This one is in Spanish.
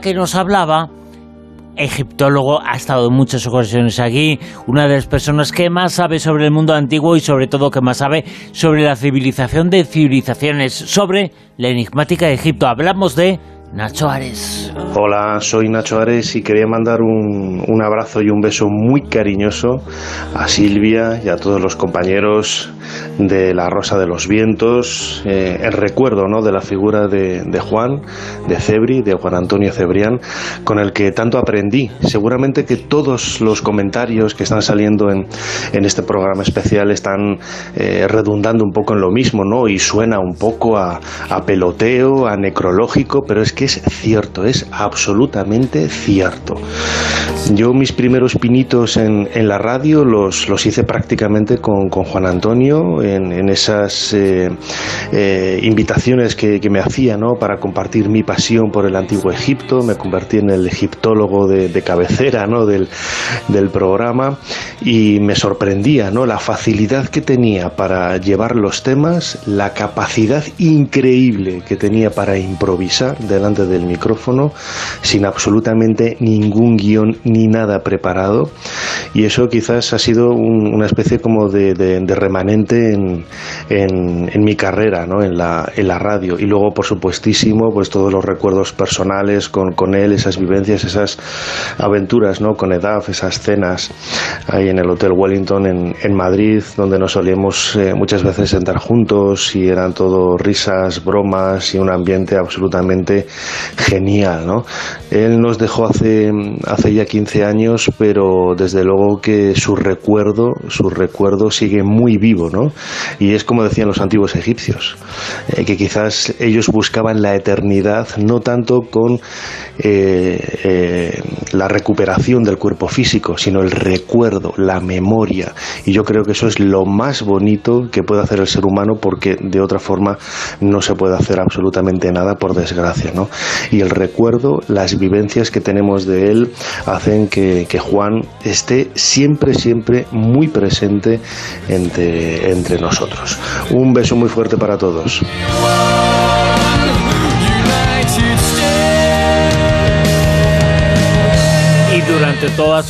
que nos hablaba egiptólogo, ha estado en muchas ocasiones aquí, una de las personas que más sabe sobre el mundo antiguo y sobre todo que más sabe sobre la civilización de civilizaciones, sobre la enigmática de Egipto. Hablamos de Nacho Ares. Hola, soy Nacho Ares y quería mandar un, un, abrazo y un beso muy cariñoso a Silvia y a todos los compañeros de La Rosa de los Vientos, eh, el recuerdo ¿no? de la figura de, de, Juan, de Cebri, de Juan Antonio Cebrián, con el que tanto aprendí. Seguramente que todos los comentarios que están saliendo en, en este programa especial están eh, redundando un poco en lo mismo, ¿no? Y suena un poco a, a peloteo, a necrológico, pero es que es cierto, es absolutamente cierto. Yo mis primeros pinitos en, en la radio los, los, hice prácticamente con, con Juan Antonio, en, en esas eh, eh, invitaciones que, que, me hacía ¿no? para compartir mi pasión por el antiguo Egipto, me convertí en el egiptólogo de, de cabecera ¿no? del, del, programa y me sorprendía ¿no? la facilidad que tenía para llevar los temas, la capacidad increíble que tenía para improvisar delante del micrófono sin absolutamente ningún guion ni nada preparado y eso quizás ha sido un, una especie como de, de, de remanente en, en, en, mi carrera ¿no? en, la, en la radio y luego por supuestísimo pues todos los recuerdos personales con, con él, esas vivencias, esas aventuras ¿no? con Edaf, esas cenas ahí en el Hotel Wellington en, en Madrid donde nos solíamos eh, muchas veces sentar juntos y eran todo risas, bromas y un ambiente absolutamente genial ¿no? él nos dejó hace, hace ya 15 años pero desde luego que su recuerdo su recuerdo sigue muy vivo ¿no? y es como decían los antiguos egipcios eh, que quizás ellos buscaban la eternidad no tanto con eh, eh, la recuperación del cuerpo físico sino el recuerdo, la memoria y yo creo que eso es lo más bonito que puede hacer el ser humano porque de otra forma no se puede hacer absolutamente nada por desgracia ¿no? y el recuerdo, las vivencias que tenemos de él hacen que, que Juan esté siempre, siempre muy presente entre, entre nosotros. Un beso muy fuerte para todos. Y durante toda